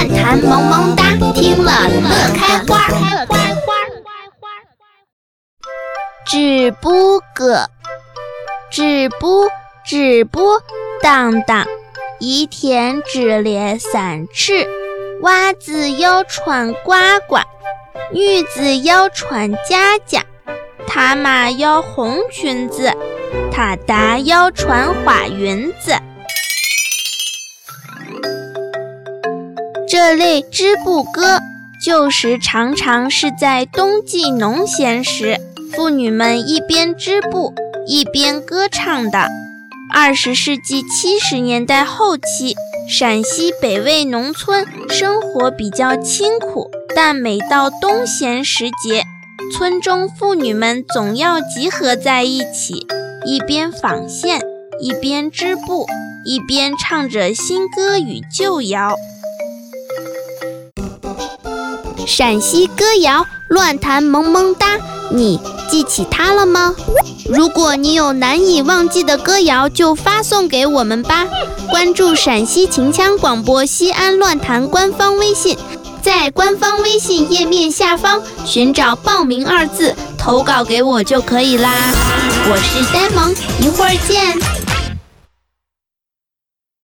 乱弹萌萌哒，听了乐开花。织布歌，织布织布当当，一天只练三尺。袜子要穿呱呱，女子要穿夹夹，他妈要红裙子，他大要穿花纫子。这类织布歌，旧时常常是在冬季农闲时，妇女们一边织布一边歌唱的。二十世纪七十年代后期，陕西北魏农村生活比较清苦，但每到冬闲时节，村中妇女们总要集合在一起，一边纺线，一边织布，一边唱着新歌与旧谣。陕西歌谣乱弹萌萌哒，你记起它了吗？如果你有难以忘记的歌谣，就发送给我们吧。关注陕西秦腔广播西安乱弹官方微信，在官方微信页面下方寻找“报名”二字，投稿给我就可以啦。我是呆萌，一会儿见。